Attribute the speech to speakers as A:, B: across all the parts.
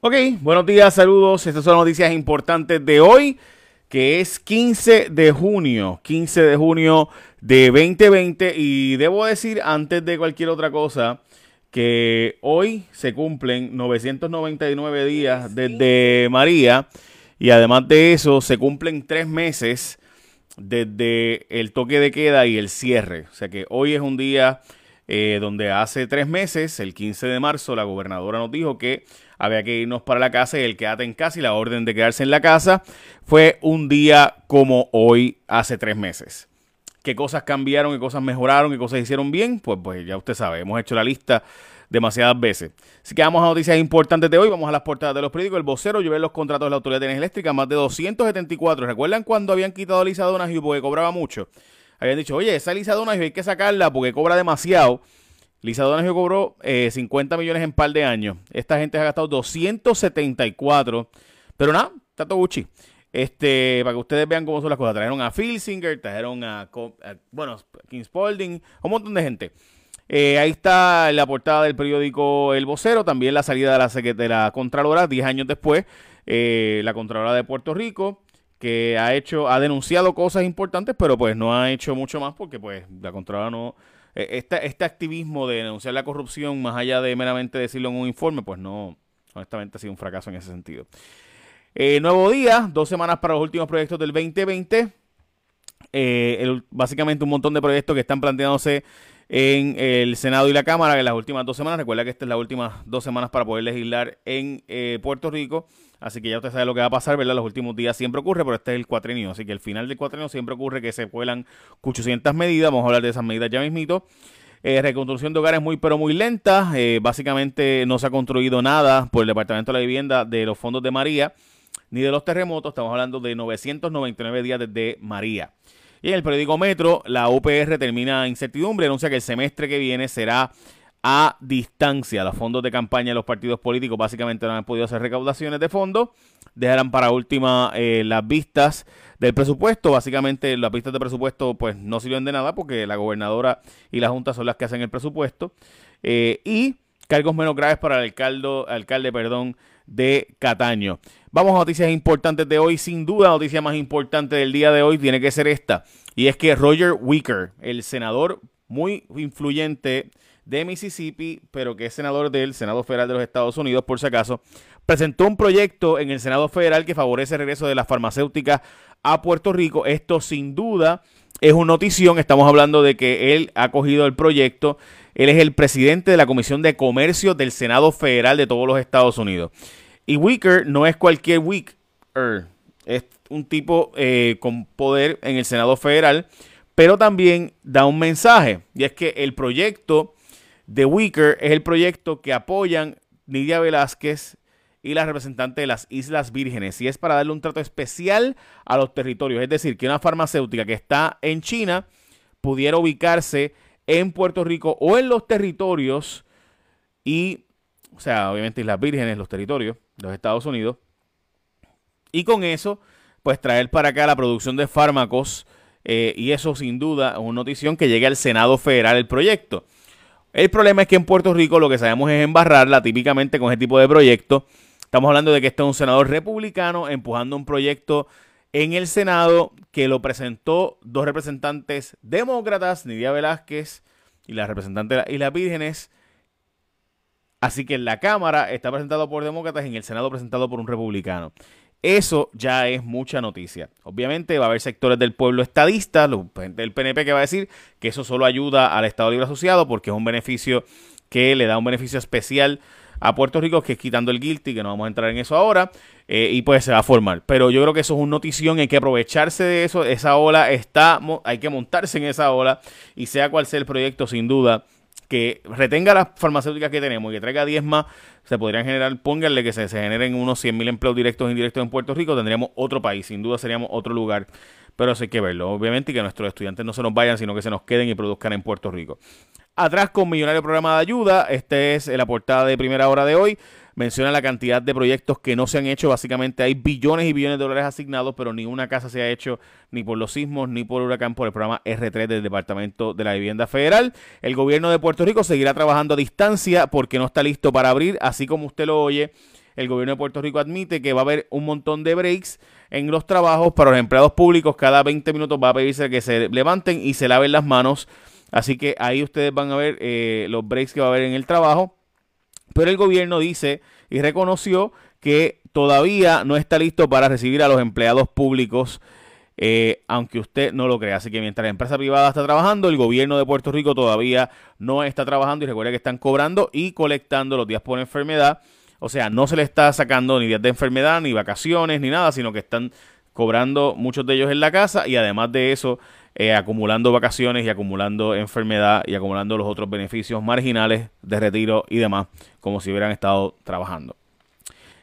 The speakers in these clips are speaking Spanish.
A: Ok, buenos días, saludos. Estas son las noticias importantes de hoy, que es 15 de junio, 15 de junio de 2020. Y debo decir, antes de cualquier otra cosa, que hoy se cumplen 999 días desde María. Y además de eso, se cumplen tres meses desde el toque de queda y el cierre. O sea que hoy es un día eh, donde hace tres meses, el 15 de marzo, la gobernadora nos dijo que había que irnos para la casa y el quédate en casa y la orden de quedarse en la casa fue un día como hoy hace tres meses. ¿Qué cosas cambiaron, qué cosas mejoraron, qué cosas hicieron bien? Pues, pues ya usted sabe, hemos hecho la lista demasiadas veces. Así que vamos a noticias importantes de hoy. Vamos a las portadas de los periódicos. El vocero llevé los contratos de la Autoridad de Energía Eléctrica, más de 274. ¿Recuerdan cuando habían quitado a Lisa Donahue porque cobraba mucho? Habían dicho, oye, esa Lisa Donahue hay que sacarla porque cobra demasiado. Lisa Donahue cobró 50 eh, millones en par de años. Esta gente ha gastado 274. Pero nada, todo Gucci. Este, para que ustedes vean cómo son las cosas. Trajeron a Phil trajeron a, a bueno, King Spalding, un montón de gente. Eh, ahí está la portada del periódico El Vocero, también la salida de la, de Contralora 10 años después, eh, la Contralora de Puerto Rico, que ha hecho, ha denunciado cosas importantes, pero pues no ha hecho mucho más porque pues la Contralora no, eh, este, este activismo de denunciar la corrupción, más allá de meramente decirlo en un informe, pues no, honestamente ha sido un fracaso en ese sentido. nuevo día, dos semanas para los últimos proyectos del 2020. básicamente un montón de proyectos que están planteándose en el Senado y la Cámara en las últimas dos semanas. Recuerda que estas es las últimas dos semanas para poder legislar en eh, Puerto Rico. Así que ya usted sabe lo que va a pasar, ¿verdad? Los últimos días siempre ocurre, pero este es el cuatrenio. Así que el final del cuatrenio siempre ocurre que se cuelan 800 medidas. Vamos a hablar de esas medidas ya mismito. Eh, reconstrucción de hogares muy pero muy lenta. Eh, básicamente no se ha construido nada por el Departamento de la Vivienda de los fondos de María ni de los terremotos. Estamos hablando de 999 días desde María. Y en el periódico Metro, la UPR termina incertidumbre, anuncia que el semestre que viene será a distancia. Los fondos de campaña de los partidos políticos básicamente no han podido hacer recaudaciones de fondos. Dejarán para última eh, las vistas del presupuesto. Básicamente las vistas de presupuesto pues no sirven de nada porque la gobernadora y la Junta son las que hacen el presupuesto. Eh, y cargos menos graves para el alcalde, alcalde perdón, de Cataño. Vamos a noticias importantes de hoy. Sin duda, la noticia más importante del día de hoy tiene que ser esta. Y es que Roger Wicker, el senador muy influyente de Mississippi, pero que es senador del Senado Federal de los Estados Unidos, por si acaso, presentó un proyecto en el Senado Federal que favorece el regreso de las farmacéuticas a Puerto Rico. Esto sin duda es una notición. Estamos hablando de que él ha cogido el proyecto. Él es el presidente de la Comisión de Comercio del Senado Federal de todos los Estados Unidos. Y Wicker no es cualquier Wicker. Es un tipo eh, con poder en el Senado Federal. Pero también da un mensaje. Y es que el proyecto de Wicker es el proyecto que apoyan Nidia Velázquez y la representante de las Islas Vírgenes. Y es para darle un trato especial a los territorios. Es decir, que una farmacéutica que está en China pudiera ubicarse en Puerto Rico o en los territorios y, o sea, obviamente Islas Vírgenes, los territorios los Estados Unidos. Y con eso, pues traer para acá la producción de fármacos eh, y eso sin duda es una notición que llegue al Senado Federal el proyecto. El problema es que en Puerto Rico lo que sabemos es embarrarla típicamente con ese tipo de proyectos Estamos hablando de que este es un senador republicano empujando un proyecto en el Senado que lo presentó dos representantes demócratas, Nidia Velázquez y la representante de las Islas Vírgenes. Así que en la Cámara está presentado por demócratas y en el Senado presentado por un republicano. Eso ya es mucha noticia. Obviamente va a haber sectores del pueblo estadista, del PNP que va a decir que eso solo ayuda al Estado Libre Asociado porque es un beneficio que le da un beneficio especial a Puerto Rico, que es quitando el guilty, que no vamos a entrar en eso ahora, eh, y pues se va a formar. Pero yo creo que eso es una notición, hay que aprovecharse de eso, esa ola está, hay que montarse en esa ola, y sea cual sea el proyecto, sin duda, que retenga las farmacéuticas que tenemos y que traiga 10 más, se podrían generar, pónganle que se, generen unos 100 mil empleos directos e indirectos en Puerto Rico, tendríamos otro país, sin duda seríamos otro lugar. Pero eso hay que verlo, obviamente, y que nuestros estudiantes no se nos vayan, sino que se nos queden y produzcan en Puerto Rico. Atrás con Millonario Programa de Ayuda, este es la portada de primera hora de hoy. Menciona la cantidad de proyectos que no se han hecho. Básicamente hay billones y billones de dólares asignados, pero ni una casa se ha hecho ni por los sismos ni por huracán por el programa R3 del Departamento de la Vivienda Federal. El gobierno de Puerto Rico seguirá trabajando a distancia porque no está listo para abrir, así como usted lo oye. el gobierno de Puerto Rico admite que va a haber un montón de breaks en los trabajos para los empleados públicos. Cada 20 minutos va a pedirse que se levanten y se laven las manos. Así que ahí ustedes van a ver eh, los breaks que va a haber en el trabajo. Pero el gobierno dice y reconoció que todavía no está listo para recibir a los empleados públicos, eh, aunque usted no lo crea. Así que mientras la empresa privada está trabajando, el gobierno de Puerto Rico todavía no está trabajando y recuerda que están cobrando y colectando los días por enfermedad. O sea, no se le está sacando ni días de enfermedad, ni vacaciones, ni nada, sino que están cobrando muchos de ellos en la casa y además de eso eh, acumulando vacaciones y acumulando enfermedad y acumulando los otros beneficios marginales de retiro y demás, como si hubieran estado trabajando.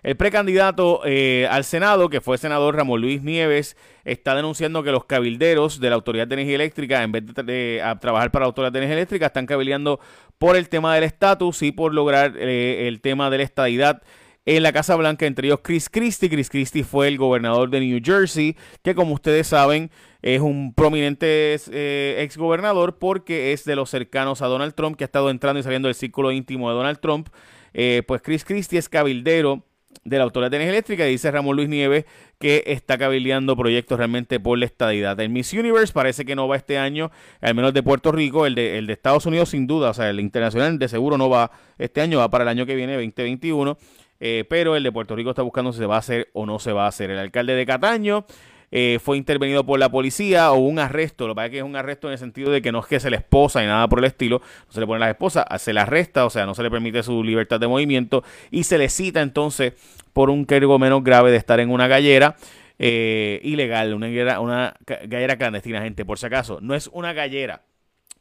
A: El precandidato eh, al Senado, que fue senador Ramón Luis Nieves, está denunciando que los cabilderos de la Autoridad de Energía Eléctrica, en vez de, trabajar para la Autoridad de Energía Eléctrica, están cabildeando por el tema del estatus y por lograr eh, el tema de la estadidad en la Casa Blanca, entre ellos Chris Christie. Chris Christie fue el gobernador de New Jersey, que como ustedes saben es un prominente eh, ex gobernador porque es de los cercanos a Donald Trump, que ha estado entrando y saliendo del círculo íntimo de Donald Trump. Eh, pues Chris Christie es cabildero de la Autoridad de Energía Eléctrica dice Ramón Luis Nieves que está cabildeando proyectos realmente por la estadidad. El Miss Universe parece que no va este año, al menos de Puerto Rico, el de, el de Estados Unidos sin duda, o sea, el internacional de seguro no va este año, va para el año que viene, 2021. Eh, pero el de Puerto Rico está buscando si se va a hacer o no se va a hacer. El alcalde de Cataño eh, fue intervenido por la policía o un arresto. Lo que pasa es que es un arresto en el sentido de que no es que se le esposa ni nada por el estilo, no se le pone la esposa, se le arresta, o sea, no se le permite su libertad de movimiento y se le cita entonces por un cargo menos grave de estar en una gallera. Eh, ilegal, una gallera, una gallera clandestina, gente, por si acaso. No es una gallera,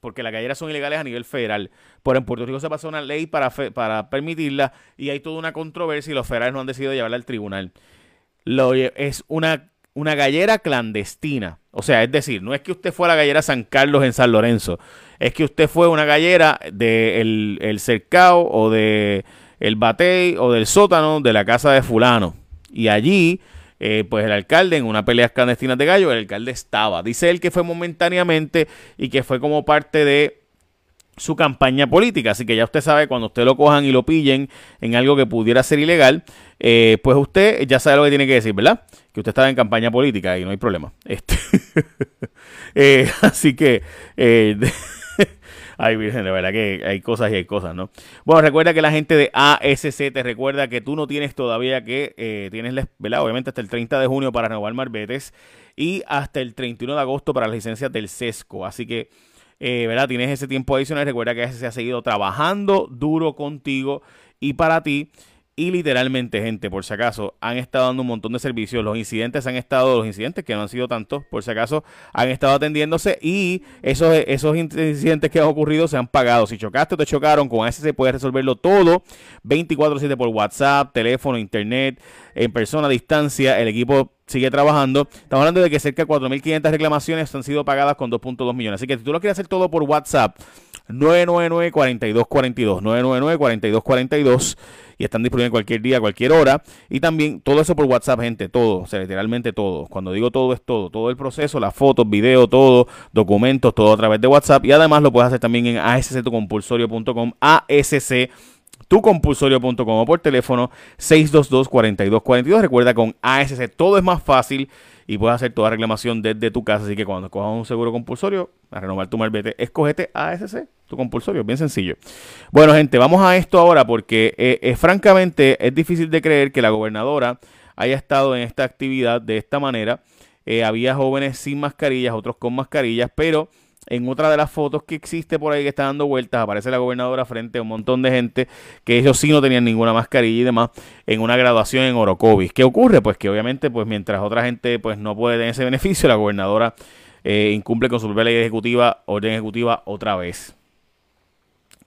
A: porque las galleras son ilegales a nivel federal. Pero en Puerto Rico se pasó una ley para, para permitirla y hay toda una controversia y los federales no han decidido llevarla al tribunal. Lo, es una una gallera clandestina. O sea, es decir, no es que usted fue a la gallera San Carlos en San Lorenzo, es que usted fue a una gallera del de el cercao o de el batey o del sótano de la casa de fulano. Y allí, eh, pues el alcalde en una pelea clandestina de gallo, el alcalde estaba. Dice él que fue momentáneamente y que fue como parte de su campaña política. Así que ya usted sabe, cuando usted lo cojan y lo pillen en algo que pudiera ser ilegal, eh, pues usted ya sabe lo que tiene que decir, ¿verdad? Que usted estaba en campaña política y no hay problema. Este, eh, así que... Eh, Ay, Virgen, de verdad que hay cosas y hay cosas, ¿no? Bueno, recuerda que la gente de ASC te recuerda que tú no tienes todavía que, tienes, ¿verdad? Obviamente hasta el 30 de junio para renovar Marbetes y hasta el 31 de agosto para las licencias del SESCO. Así que eh, ¿verdad? Tienes ese tiempo adicional. Recuerda que se ha seguido trabajando duro contigo y para ti. Y literalmente, gente, por si acaso, han estado dando un montón de servicios. Los incidentes han estado, los incidentes que no han sido tantos, por si acaso, han estado atendiéndose y esos, esos incidentes que han ocurrido se han pagado. Si chocaste o te chocaron, con ese puedes resolverlo todo 24-7 por WhatsApp, teléfono, internet, en persona, a distancia. El equipo sigue trabajando. Estamos hablando de que cerca de 4.500 reclamaciones han sido pagadas con 2.2 millones. Así que si tú lo quieres hacer todo por WhatsApp, 999-4242, 999-4242 y están disponibles cualquier día, cualquier hora. Y también todo eso por WhatsApp, gente, todo, o sea, literalmente todo. Cuando digo todo es todo, todo el proceso, las fotos, videos, todo, documentos, todo a través de WhatsApp. Y además lo puedes hacer también en asctucompulsorio.com, asc tucompulsorio.com o por teléfono 622-4242. Recuerda, con ASC todo es más fácil y puedes hacer toda reclamación desde tu casa. Así que cuando cojas un seguro compulsorio, a renovar tu malvete, escogete ASC, compulsorio, bien sencillo. Bueno, gente, vamos a esto ahora porque eh, eh, francamente es difícil de creer que la gobernadora haya estado en esta actividad de esta manera. Eh, había jóvenes sin mascarillas, otros con mascarillas, pero en otra de las fotos que existe por ahí que está dando vueltas, aparece la gobernadora frente a un montón de gente que ellos sí no tenían ninguna mascarilla y demás en una graduación en Orocovis. ¿Qué ocurre? Pues que obviamente, pues mientras otra gente pues no puede tener ese beneficio, la gobernadora eh, incumple con su propia ley ejecutiva, orden ejecutiva otra vez.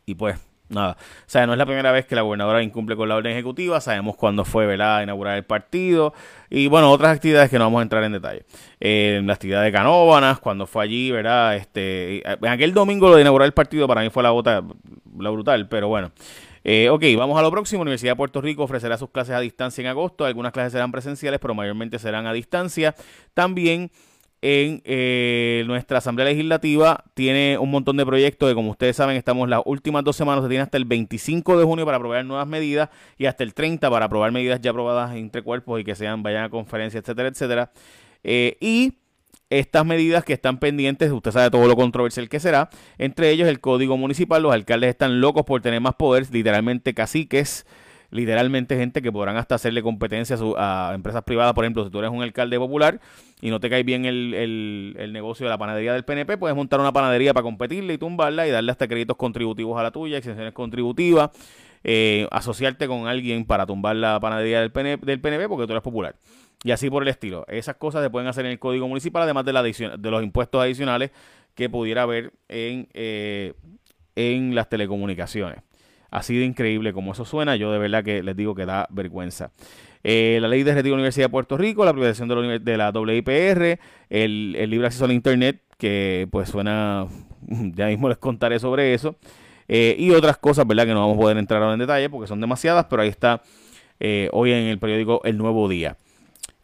A: Y pues nada. O sea, no es la primera vez que la gobernadora incumple con la orden ejecutiva. Sabemos cuándo fue, ¿verdad?, a inaugurar el partido. Y bueno, otras actividades que no vamos a entrar en detalle. Eh, la actividad de Canóbanas, cuando fue allí, ¿verdad? Este, en aquel domingo lo de inaugurar el partido para mí fue la bota, la brutal, pero bueno. Eh, ok, vamos a lo próximo. Universidad de Puerto Rico ofrecerá sus clases a distancia en agosto. Algunas clases serán presenciales, pero mayormente serán a distancia. También en eh, nuestra Asamblea Legislativa tiene un montón de proyectos que, como ustedes saben, estamos las últimas dos semanas, se tiene hasta el 25 de junio para aprobar nuevas medidas y hasta el 30 para aprobar medidas ya aprobadas entre cuerpos y que sean, vayan a conferencia, etcétera, etcétera. Eh, y estas medidas que están pendientes, usted sabe todo lo controversial que será, entre ellos el código municipal, los alcaldes están locos por tener más poder, literalmente caciques, literalmente gente que podrán hasta hacerle competencia a, empresas privadas, por ejemplo, si tú eres un alcalde popular y no te cae bien el, negocio de la panadería del PNP, puedes montar una panadería para competirle y tumbarla y darle hasta créditos contributivos a la tuya, exenciones contributivas, eh, asociarte con alguien para tumbar la panadería del PNP, del PNP porque tú eres popular. Y así por el estilo. Esas cosas se pueden hacer en el Código Municipal, además de, la de los impuestos adicionales que pudiera haber en, eh, en las telecomunicaciones. Así de increíble como eso suena, yo de verdad que les digo que da vergüenza. Eh, la ley de retiro de la Universidad de Puerto Rico, la privatización de la, WIPR, el, el, libre acceso al Internet, que pues suena, ya mismo les contaré sobre eso, eh, y otras cosas, ¿verdad? Que no vamos a poder entrar ahora en detalle porque son demasiadas, pero ahí está hoy en el periódico El Nuevo Día.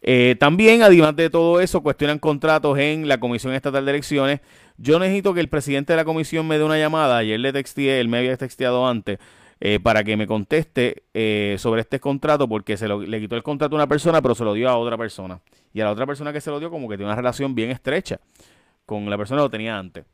A: Eh, también, además de todo eso, cuestionan contratos en la Comisión Estatal de Elecciones. Yo necesito que el presidente de la comisión me dé una llamada. Ayer le texté, él me había texteado antes, eh, para que me conteste eh, sobre este contrato, porque se le quitó el contrato a una persona, pero se lo dio a otra persona. Y a la otra persona que se lo dio, como que tiene una relación bien estrecha con la persona que lo tenía antes.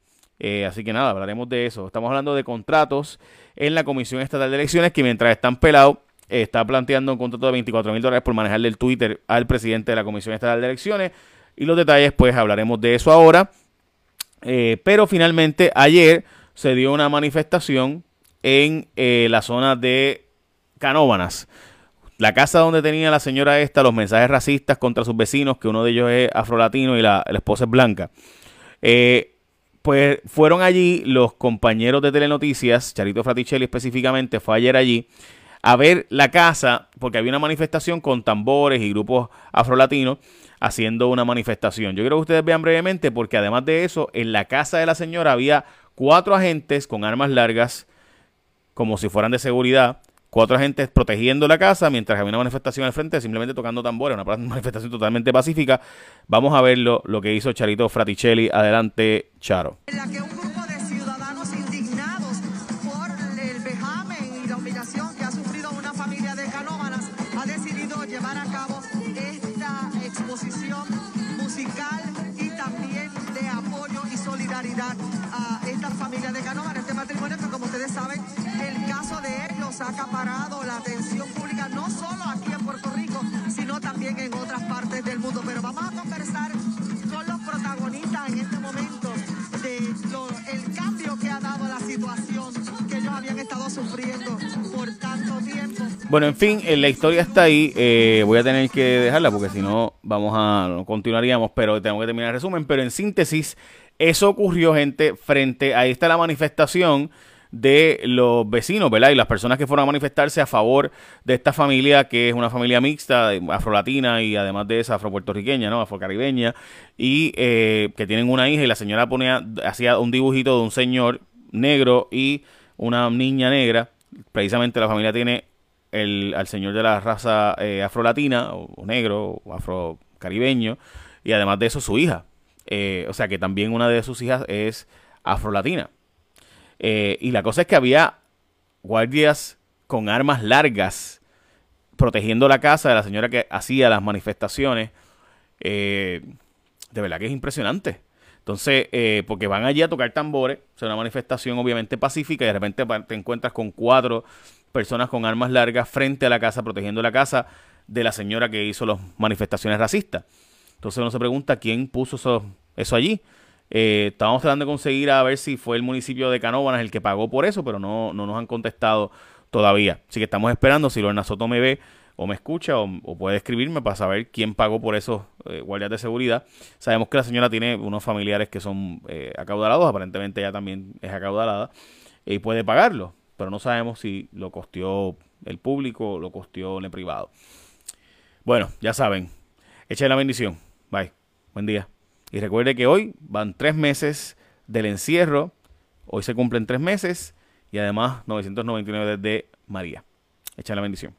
A: así que nada, hablaremos de eso. Estamos hablando de contratos en la Comisión Estatal de Elecciones que mientras están pelados está planteando un contrato de 24 mil dólares por manejarle el Twitter al presidente de la Comisión Estatal de Elecciones. Y los detalles, pues hablaremos de eso ahora. Eh, pero finalmente, ayer se dio una manifestación en eh, la zona de Canóbanas. La casa donde tenía la señora esta los mensajes racistas contra sus vecinos, que uno de ellos es afrolatino y la, esposa es blanca. Eh, pues fueron allí los compañeros de Telenoticias, Charito Fraticelli específicamente, fue ayer allí a ver la casa, porque había una manifestación con tambores y grupos afrolatinos haciendo una manifestación. Yo quiero que ustedes vean brevemente, porque además de eso, en la casa de la señora había cuatro agentes con armas largas, como si fueran de seguridad, cuatro agentes protegiendo la casa mientras había una manifestación al frente, simplemente tocando tambores, una manifestación totalmente pacífica. Vamos a ver lo, que hizo Charito Fraticelli. Adelante, Charo.
B: a esta familia de Canóvanas, este matrimonio que como ustedes saben, el caso de ellos ha acaparado la atención pública no solo aquí en Puerto Rico, sino también en otras partes del mundo. Pero vamos a conversar con los protagonistas en este momento de el cambio que ha dado la situación que ellos habían estado sufriendo por tanto tiempo.
A: Bueno, en fin, eh, la historia está ahí. Eh, voy a tener que dejarla porque si no, vamos a continuaríamos, pero tengo que terminar el resumen. Pero en síntesis, eso ocurrió, gente, frente, ahí está la manifestación de los vecinos, ¿verdad? Y las personas que fueron a manifestarse a favor de esta familia, que es una familia mixta, afrolatina y además de esa afropuertorriqueña, ¿no? Afrocaribeña, y eh, que tienen una hija y la señora ponía, hacía un dibujito de un señor negro y una niña negra. Precisamente la familia tiene el, al señor de la raza eh, afrolatina, o negro, o afrocaribeño, y además de eso su hija. Eh, o sea que también una de sus hijas es afrolatina. Eh, y la cosa es que había guardias con armas largas protegiendo la casa de la señora que hacía las manifestaciones. Eh, de verdad que es impresionante. Entonces, porque van allí a tocar tambores, es una manifestación obviamente pacífica y de repente te encuentras con cuatro personas con armas largas frente a la casa, protegiendo la casa de la señora que hizo las manifestaciones racistas. Entonces uno se pregunta quién puso eso allí. Eh, estábamos tratando de conseguir a ver si fue el municipio de Canóvanas el que pagó por eso, pero no, no nos han contestado todavía. Así que estamos esperando si Lorna Soto me ve o me escucha o, puede escribirme para saber quién pagó por esos eh, guardias de seguridad. Sabemos que la señora tiene unos familiares que son eh, acaudalados, aparentemente ella también es acaudalada y puede pagarlo, pero no sabemos si lo costeó el público o lo costeó el privado. Bueno, ya saben, echen la bendición. Bye. Buen día. Y recuerde que hoy van tres meses del encierro. Hoy se cumplen tres meses. Y además 999 de María. Echa la bendición.